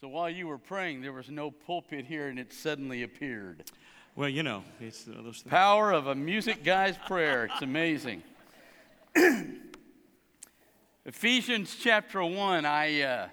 So while you were praying, there was no pulpit here and it suddenly appeared. Well, you know, it's uh, those things. Power of a music guy's prayer. It's amazing. Ephesians chapter 1, I uh,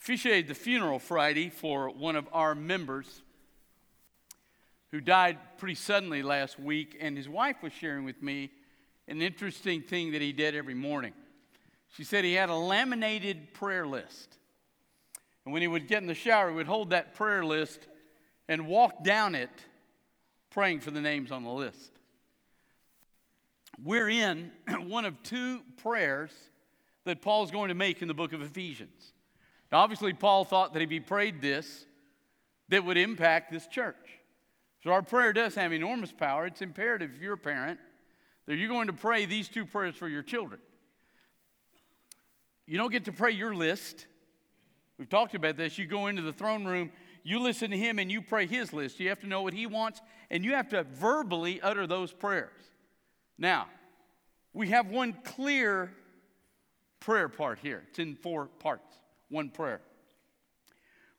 officiated the funeral Friday for one of our members who died pretty suddenly last week, and his wife was sharing with me an interesting thing that he did every morning. She said he had a laminated prayer list. And when he would get in the shower, he would hold that prayer list and walk down it praying for the names on the list. We're in one of two prayers that Paul's going to make in the book of Ephesians. Now, obviously, Paul thought that if he prayed this, that would impact this church. So our prayer does have enormous power. It's imperative if you're a parent that you're going to pray these two prayers for your children. You don't get to pray your list. We've talked about this. You go into the throne room, you listen to him, and you pray his list. You have to know what he wants, and you have to verbally utter those prayers. Now, we have one clear prayer part here. It's in four parts, one prayer.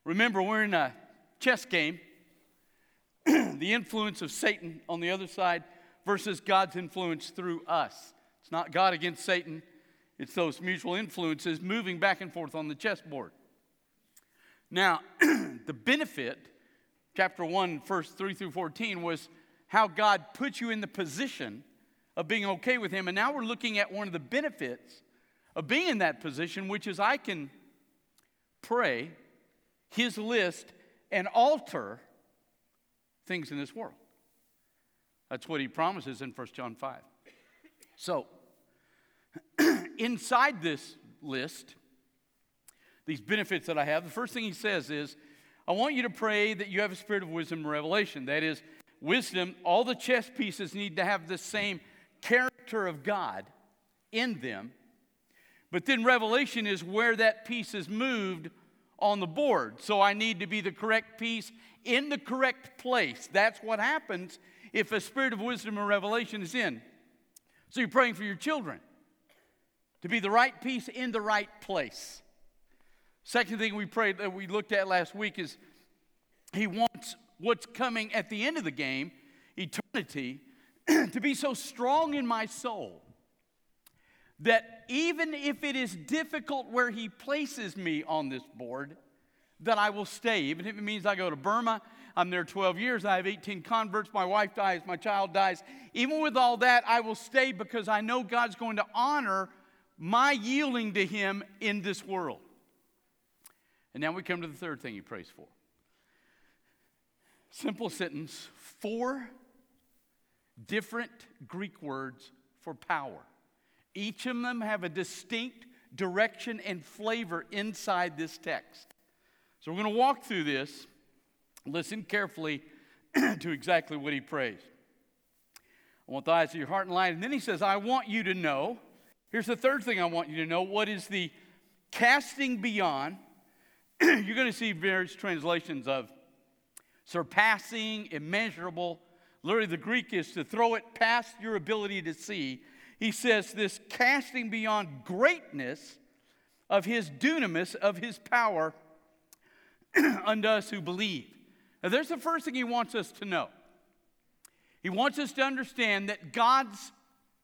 Remember, we're in a chess game. the influence of Satan on the other side versus God's influence through us. It's not God against Satan, it's those mutual influences moving back and forth on the chessboard. Now, the benefit, chapter 1, verse 3 through 14, was how God put you in the position of being okay with Him. And now we're looking at one of the benefits of being in that position, which is I can pray His list and alter things in this world. That's what He promises in 1 John 5. So, inside this list, these benefits that I have, the first thing he says is, I want you to pray that you have a spirit of wisdom and revelation. That is, wisdom, all the chess pieces need to have the same character of God in them. But then revelation is where that piece is moved on the board. So I need to be the correct piece in the correct place. That's what happens if a spirit of wisdom and revelation is in. So you're praying for your children to be the right piece in the right place. Second thing we prayed that we looked at last week is he wants what's coming at the end of the game, eternity, to be so strong in my soul that even if it is difficult where he places me on this board, that I will stay. Even if it means I go to Burma, I'm there 12 years, I have 18 converts, my wife dies, my child dies. Even with all that, I will stay because I know God's going to honor my yielding to him in this world. And now we come to the third thing he prays for. Simple sentence, four different Greek words for power. Each of them have a distinct direction and flavor inside this text. So we're going to walk through this. Listen carefully to exactly what he prays. I want the eyes of your heart and light. And then he says, I want you to know. Here's the third thing I want you to know. What is the casting beyond? You're going to see various translations of surpassing, immeasurable. Literally, the Greek is to throw it past your ability to see. He says, This casting beyond greatness of his dunamis, of his power unto us who believe. Now, there's the first thing he wants us to know. He wants us to understand that God's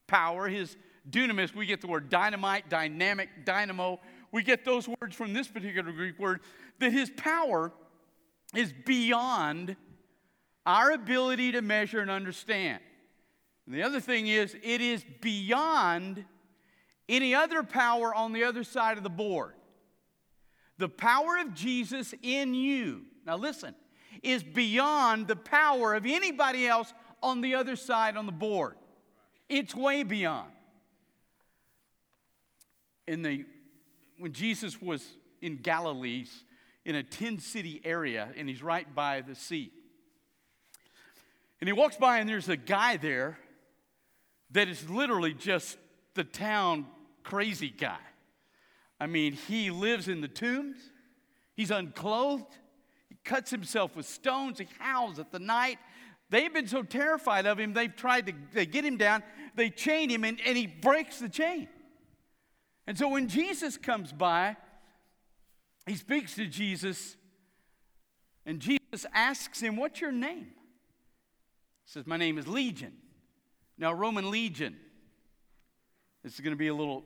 power, his dunamis, we get the word dynamite, dynamic, dynamo. We get those words from this particular Greek word, that his power is beyond our ability to measure and understand. And the other thing is, it is beyond any other power on the other side of the board. The power of Jesus in you, now listen, is beyond the power of anybody else on the other side on the board. It's way beyond. In the, when Jesus was in Galilee, in a 10 city area, and he's right by the sea. And he walks by, and there's a guy there that is literally just the town crazy guy. I mean, he lives in the tombs, he's unclothed, he cuts himself with stones, he howls at the night. They've been so terrified of him, they've tried to they get him down, they chain him, and, and he breaks the chain. And so when Jesus comes by, he speaks to Jesus, and Jesus asks him, What's your name? He says, My name is Legion. Now, Roman legion, this is going to be a little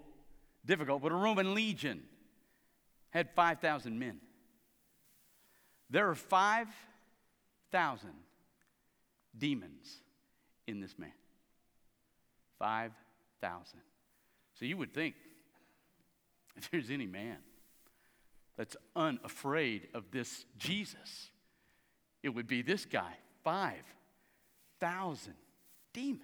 difficult, but a Roman legion had 5,000 men. There are 5,000 demons in this man. 5,000. So you would think if there's any man that's unafraid of this Jesus, it would be this guy. 5,000 demons.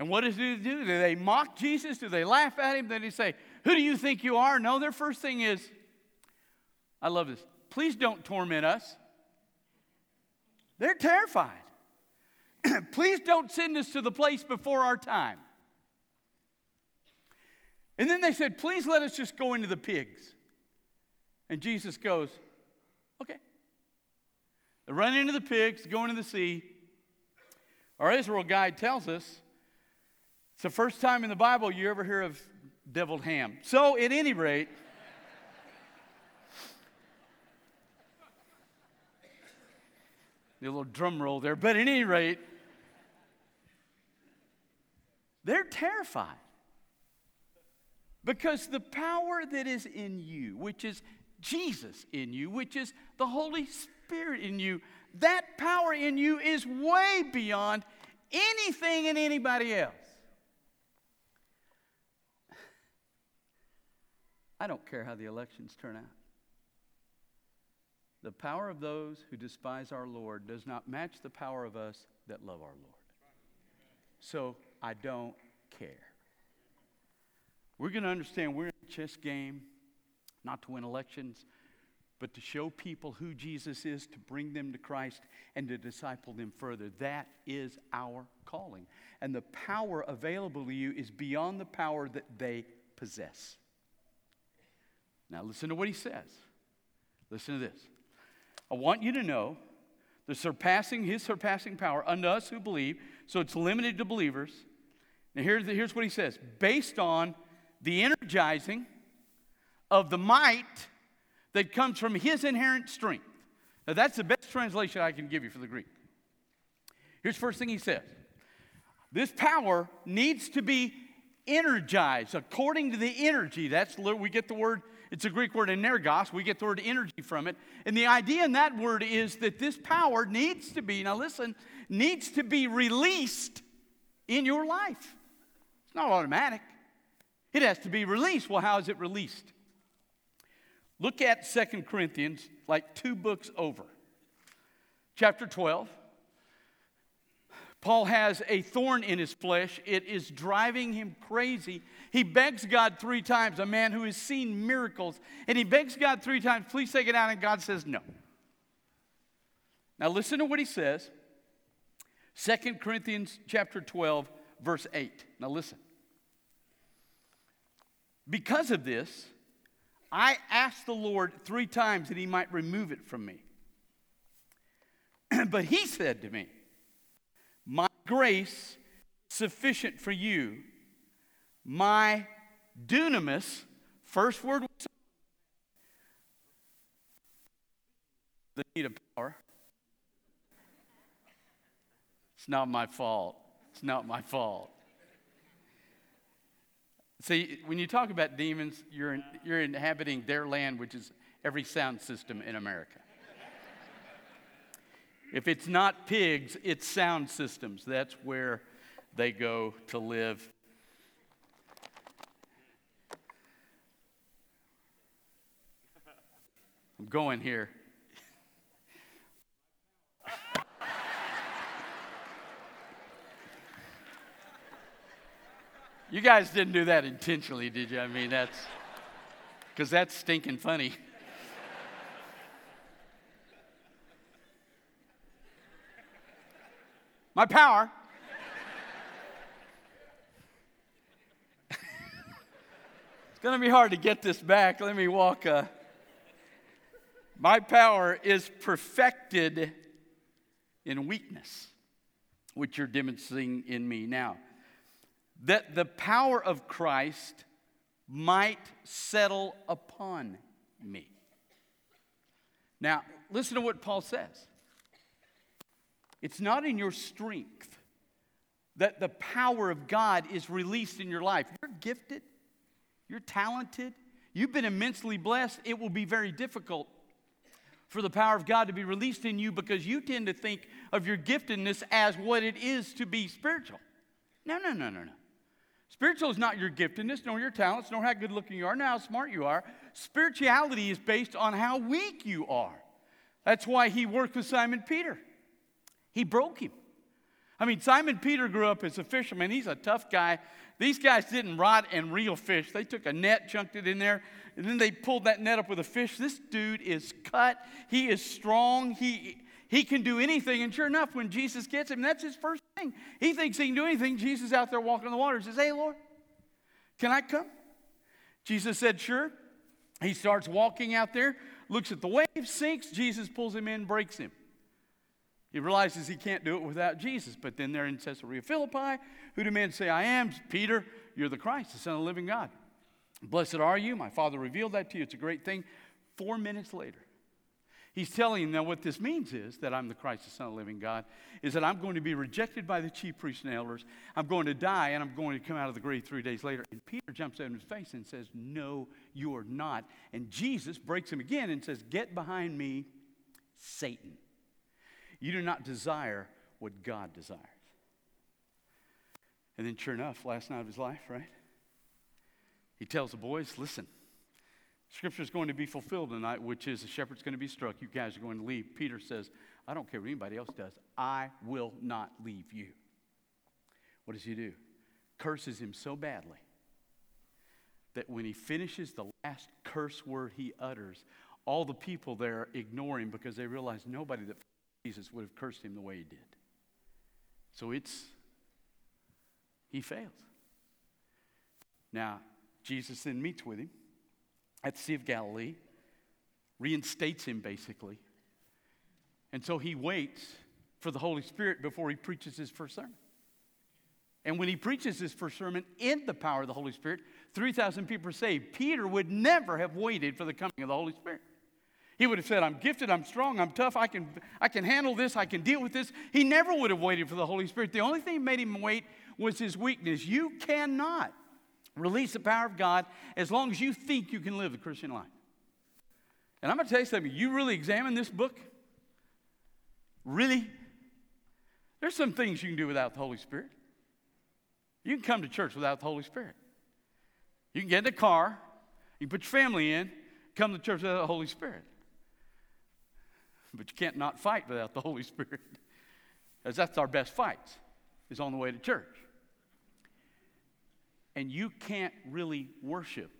And what does he do? Do they mock Jesus? Do they laugh at him? Then he say, Who do you think you are? No, their first thing is, I love this, please don't torment us. They're terrified. please don't send us to the place before our time. And then they said, Please let us just go into the pigs. And Jesus goes, Okay. They run into the pigs, go into the sea. Our Israel guide tells us it's the first time in the Bible you ever hear of deviled ham. So, at any rate, the little drum roll there, but at any rate, they're terrified because the power that is in you, which is Jesus in you, which is the Holy Spirit in you, that power in you is way beyond anything and anybody else. I don't care how the elections turn out. The power of those who despise our Lord does not match the power of us that love our Lord. So I don't care. We're going to understand we're in a chess game, not to win elections, but to show people who Jesus is, to bring them to Christ, and to disciple them further. That is our calling. And the power available to you is beyond the power that they possess. Now, listen to what he says. Listen to this. I want you to know the surpassing, his surpassing power unto us who believe, so it's limited to believers. Now, here's, here's what he says based on the energizing of the might that comes from his inherent strength. Now, that's the best translation I can give you for the Greek. Here's the first thing he says this power needs to be energized according to the energy. That's we get the word it's a Greek word energos. We get the word energy from it. And the idea in that word is that this power needs to be, now listen, needs to be released in your life. It's not automatic, it has to be released. Well, how is it released? Look at Second Corinthians, like two books over. Chapter 12. Paul has a thorn in his flesh. It is driving him crazy. He begs God three times, a man who has seen miracles, and he begs God three times, please take it out, and God says no. Now listen to what he says. 2 Corinthians chapter 12, verse 8. Now listen. Because of this, I asked the Lord three times that he might remove it from me. but he said to me, my grace is sufficient for you. My dunamis, first word was the need of power. It's not my fault. It's not my fault. See, when you talk about demons, you're, in, you're inhabiting their land, which is every sound system in America. If it's not pigs, it's sound systems. That's where they go to live. I'm going here. You guys didn't do that intentionally, did you? I mean, that's because that's stinking funny. my power. it's going to be hard to get this back. Let me walk. Uh, my power is perfected in weakness, which you're demonstrating in me now. That the power of Christ might settle upon me. Now, listen to what Paul says. It's not in your strength that the power of God is released in your life. You're gifted, you're talented, you've been immensely blessed. It will be very difficult for the power of God to be released in you because you tend to think of your giftedness as what it is to be spiritual. No, no, no, no, no. Spiritual is not your giftedness, nor your talents, nor how good looking you are, nor how smart you are. Spirituality is based on how weak you are. That's why he worked with Simon Peter. He broke him. I mean, Simon Peter grew up as a fisherman. He's a tough guy. These guys didn't rod and reel fish. They took a net, chunked it in there, and then they pulled that net up with a fish. This dude is cut. He is strong. He, he can do anything. And sure enough, when Jesus gets him, that's his first thing. He thinks he can do anything. Jesus out there walking on the water says, Hey, Lord, can I come? Jesus said, Sure. He starts walking out there, looks at the wave, sinks. Jesus pulls him in, breaks him. He realizes he can't do it without Jesus. But then they're in Caesarea Philippi. Who do men say I am? Peter, you're the Christ, the Son of the living God. Blessed are you. My Father revealed that to you. It's a great thing. Four minutes later, he's telling them what this means is that I'm the Christ, the Son of the living God, is that I'm going to be rejected by the chief priests and elders. I'm going to die, and I'm going to come out of the grave three days later. And Peter jumps out in his face and says, No, you are not. And Jesus breaks him again and says, Get behind me, Satan. You do not desire what God desires. And then, sure enough, last night of his life, right? He tells the boys, listen, scripture is going to be fulfilled tonight, which is the shepherd's going to be struck. You guys are going to leave. Peter says, I don't care what anybody else does. I will not leave you. What does he do? Curses him so badly that when he finishes the last curse word he utters, all the people there ignore him because they realize nobody that Jesus would have cursed him the way he did. So it's, he fails. Now, Jesus then meets with him at Sea of Galilee, reinstates him basically. And so he waits for the Holy Spirit before he preaches his first sermon. And when he preaches his first sermon in the power of the Holy Spirit, 3,000 people are saved. Peter would never have waited for the coming of the Holy Spirit. He would have said, I'm gifted, I'm strong, I'm tough, I can, I can handle this, I can deal with this. He never would have waited for the Holy Spirit. The only thing that made him wait was his weakness. You cannot release the power of God as long as you think you can live the Christian life. And I'm going to tell you something. You really examine this book? Really? There's some things you can do without the Holy Spirit. You can come to church without the Holy Spirit. You can get in a car, you can put your family in, come to church without the Holy Spirit. But you can't not fight without the Holy Spirit. As that's our best fights, is on the way to church. And you can't really worship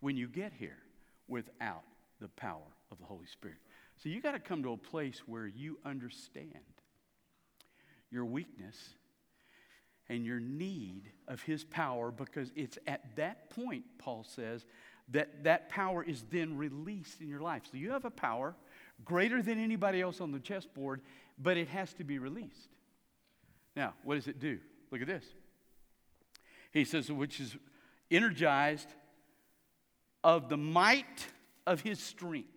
when you get here without the power of the Holy Spirit. So you got to come to a place where you understand your weakness and your need of his power because it's at that point, Paul says, that that power is then released in your life. So you have a power greater than anybody else on the chessboard, but it has to be released. Now, what does it do? Look at this. He says, which is energized of the might of his strength.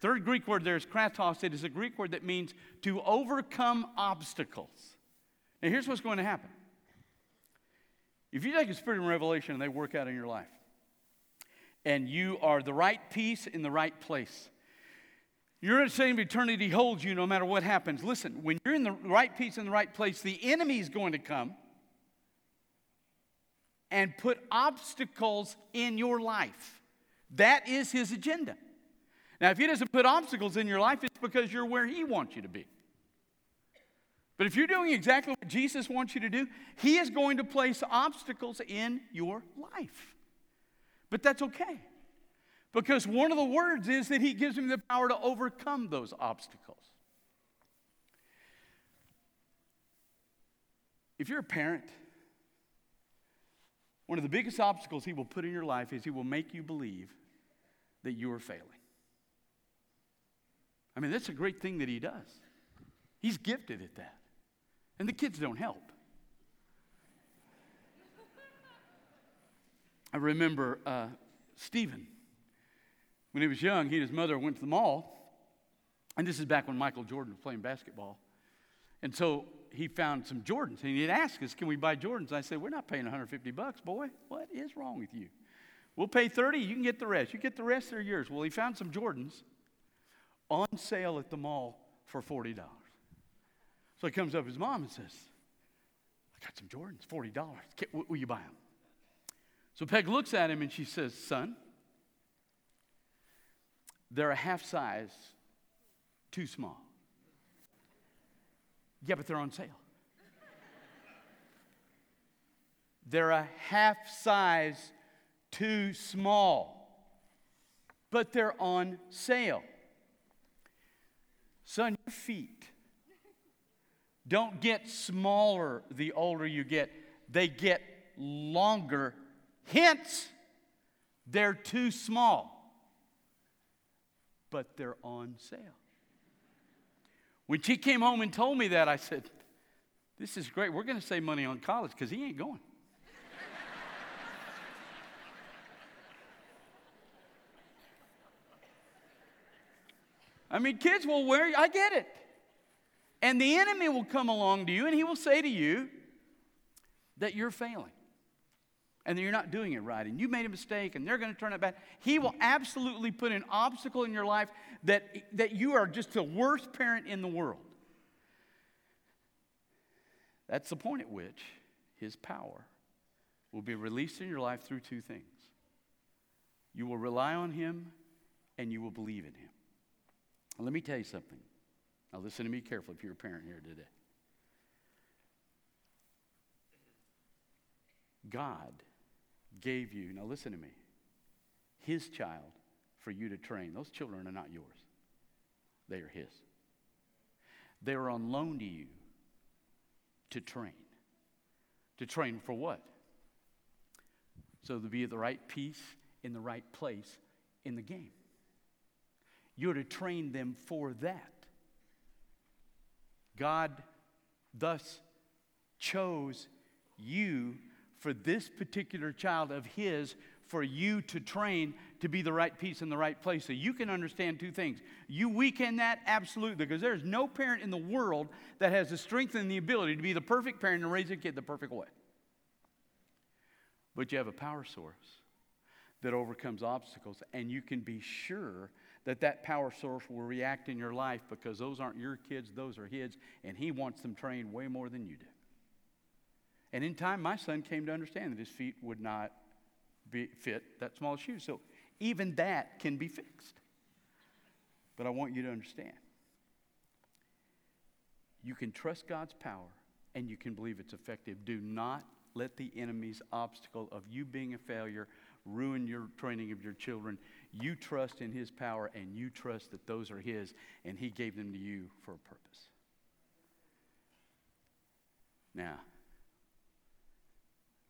Third Greek word there is kratos. It is a Greek word that means to overcome obstacles. Now, here's what's going to happen. If you take a spirit of revelation and they work out in your life, and you are the right piece in the right place, your same eternity holds you no matter what happens. Listen, when you're in the right piece in the right place, the enemy is going to come and put obstacles in your life. That is his agenda. Now, if he doesn't put obstacles in your life, it's because you're where he wants you to be. But if you're doing exactly what Jesus wants you to do, he is going to place obstacles in your life. But that's okay. Because one of the words is that he gives him the power to overcome those obstacles. If you're a parent, one of the biggest obstacles he will put in your life is he will make you believe that you are failing. I mean, that's a great thing that he does. He's gifted at that. And the kids don't help. I remember uh, Stephen When he was young, he and his mother went to the mall. And this is back when Michael Jordan was playing basketball. And so he found some Jordans. And he'd ask us, Can we buy Jordans? And I said, We're not paying 150 bucks, boy. What is wrong with you? We'll pay 30, you can get the rest. You get the rest, they're yours. Well, he found some Jordans on sale at the mall for $40. So he comes up to his mom and says, I got some Jordans, $40. Will you buy them? So Peg looks at him and she says, Son, they're a half size too small. Yeah, but they're on sale. they're a half size too small, but they're on sale. Son, your feet don't get smaller the older you get, they get longer. Hence, they're too small, but they're on sale. When she came home and told me that, I said, This is great. We're going to save money on college because he ain't going. I mean, kids will wear, I get it. And the enemy will come along to you and he will say to you that you're failing and you're not doing it right and you made a mistake and they're going to turn it back. He will absolutely put an obstacle in your life that, that you are just the worst parent in the world. That's the point at which his power will be released in your life through two things you will rely on him and you will believe in him. Let me tell you something. Now, listen to me carefully if you're a parent here today. God gave you, now listen to me, his child for you to train. Those children are not yours, they are his. They are on loan to you to train. To train for what? So to be at the right piece in the right place in the game. You're to train them for that. God thus chose you for this particular child of His for you to train to be the right piece in the right place. So you can understand two things. You weaken that absolutely because there's no parent in the world that has the strength and the ability to be the perfect parent and raise a kid the perfect way. But you have a power source that overcomes obstacles, and you can be sure that that power source will react in your life because those aren't your kids, those are his, and he wants them trained way more than you do. And in time, my son came to understand that his feet would not be, fit that small shoe. So even that can be fixed. But I want you to understand you can trust God's power and you can believe it's effective. Do not let the enemy's obstacle of you being a failure ruin your training of your children. You trust in His power and you trust that those are His and He gave them to you for a purpose. Now,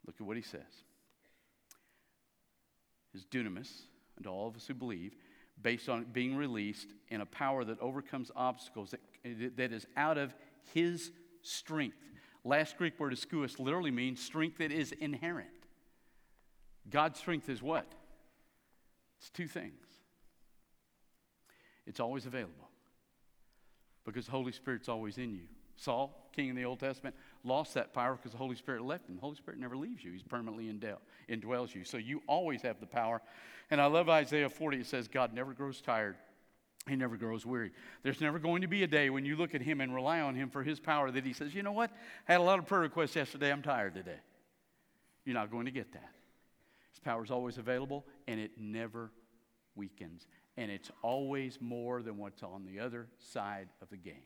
look at what He says. His dunamis, and all of us who believe, based on being released in a power that overcomes obstacles, that, that is out of His strength. Last Greek word, ischus, literally means strength that is inherent. God's strength is what? It's two things. It's always available because the Holy Spirit's always in you. Saul, king in the Old Testament, lost that power because the Holy Spirit left him. The Holy Spirit never leaves you, He's permanently indwells you. So you always have the power. And I love Isaiah 40. It says, God never grows tired, He never grows weary. There's never going to be a day when you look at Him and rely on Him for His power that He says, you know what? I had a lot of prayer requests yesterday. I'm tired today. You're not going to get that. His power is always available, and it never weakens. And it's always more than what's on the other side of the game.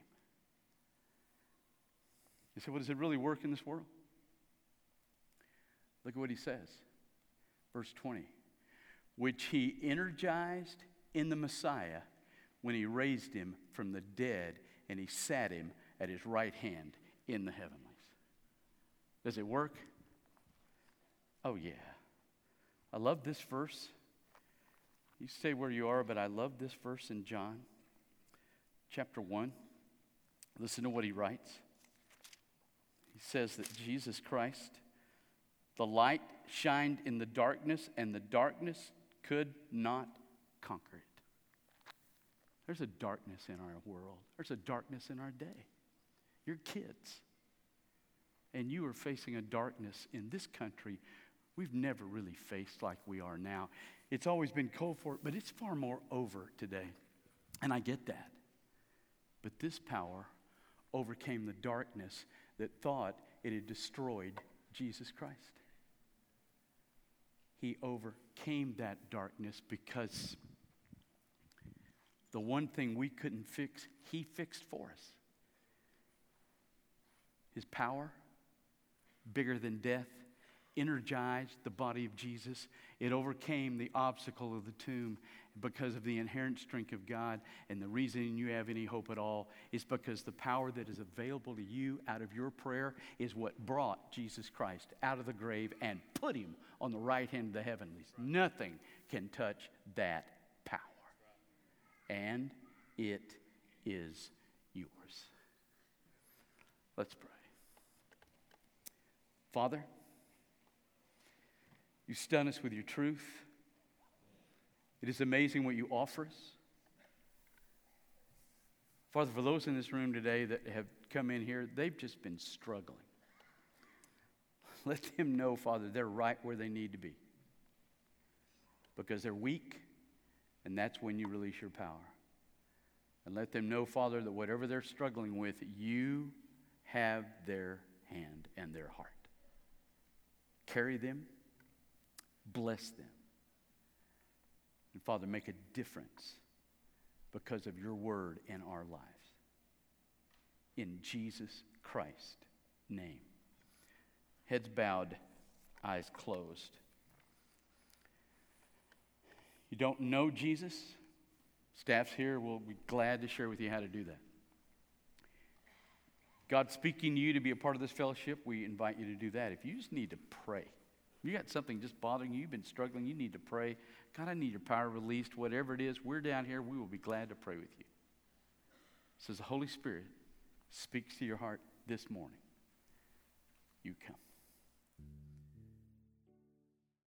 You say, well, does it really work in this world? Look at what he says. Verse 20. Which he energized in the Messiah when he raised him from the dead and he sat him at his right hand in the heavenlies. Does it work? Oh, yeah. I love this verse. You stay where you are, but I love this verse in John chapter 1. Listen to what he writes. He says that Jesus Christ, the light shined in the darkness, and the darkness could not conquer it. There's a darkness in our world, there's a darkness in our day. Your kids. And you are facing a darkness in this country we've never really faced like we are now. It's always been cold for it, but it's far more over today. And I get that. But this power overcame the darkness that thought it had destroyed Jesus Christ. He overcame that darkness because the one thing we couldn't fix, He fixed for us. His power, bigger than death, energized the body of Jesus. It overcame the obstacle of the tomb because of the inherent strength of God. And the reason you have any hope at all is because the power that is available to you out of your prayer is what brought Jesus Christ out of the grave and put him on the right hand of the heavenlies. Nothing can touch that power. And it is yours. Let's pray. Father, you stun us with your truth. It is amazing what you offer us. Father, for those in this room today that have come in here, they've just been struggling. Let them know, Father, they're right where they need to be. Because they're weak, and that's when you release your power. And let them know, Father, that whatever they're struggling with, you have their hand and their heart. Carry them Bless them. And Father, make a difference because of your word in our lives. In Jesus Christ's name. Heads bowed, eyes closed. You don't know Jesus? Staff's here. We'll be glad to share with you how to do that. God speaking to you to be a part of this fellowship, we invite you to do that. If you just need to pray, you got something just bothering you, you've been struggling, you need to pray. God, I need your power released. Whatever it is, we're down here. We will be glad to pray with you. Says the Holy Spirit speaks to your heart this morning. You come.